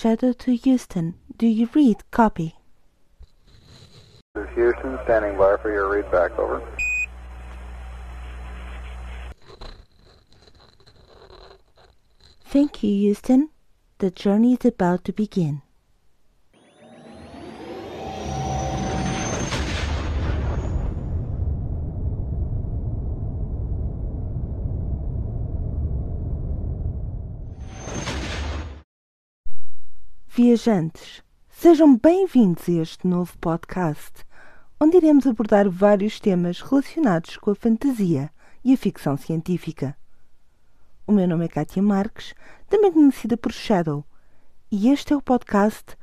Shadow to Houston. Do you read? Copy. This is Houston, standing by for your read back, over. Thank you, Houston. The journey is about to begin. Viajantes, sejam bem-vindos a este novo podcast, onde iremos abordar vários temas relacionados com a fantasia e a ficção científica. O meu nome é Kátia Marques, também conhecida por Shadow, e este é o podcast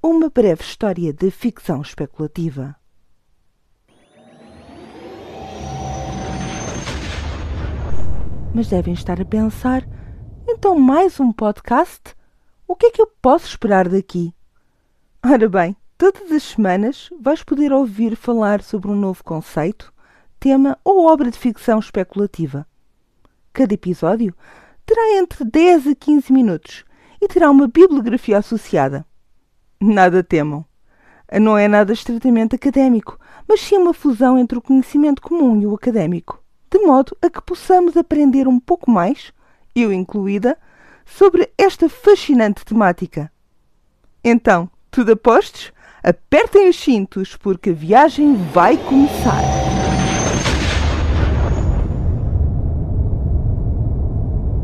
Uma Breve História de Ficção Especulativa. Mas devem estar a pensar, então mais um podcast? O que é que eu posso esperar daqui? Ora bem, todas as semanas vais poder ouvir falar sobre um novo conceito, tema ou obra de ficção especulativa. Cada episódio terá entre 10 a 15 minutos e terá uma bibliografia associada. Nada temam. Não é nada estritamente académico, mas sim uma fusão entre o conhecimento comum e o académico, de modo a que possamos aprender um pouco mais, eu incluída, sobre esta fascinante temática. Então, tudo a postos? Apertem os cintos porque a viagem vai começar!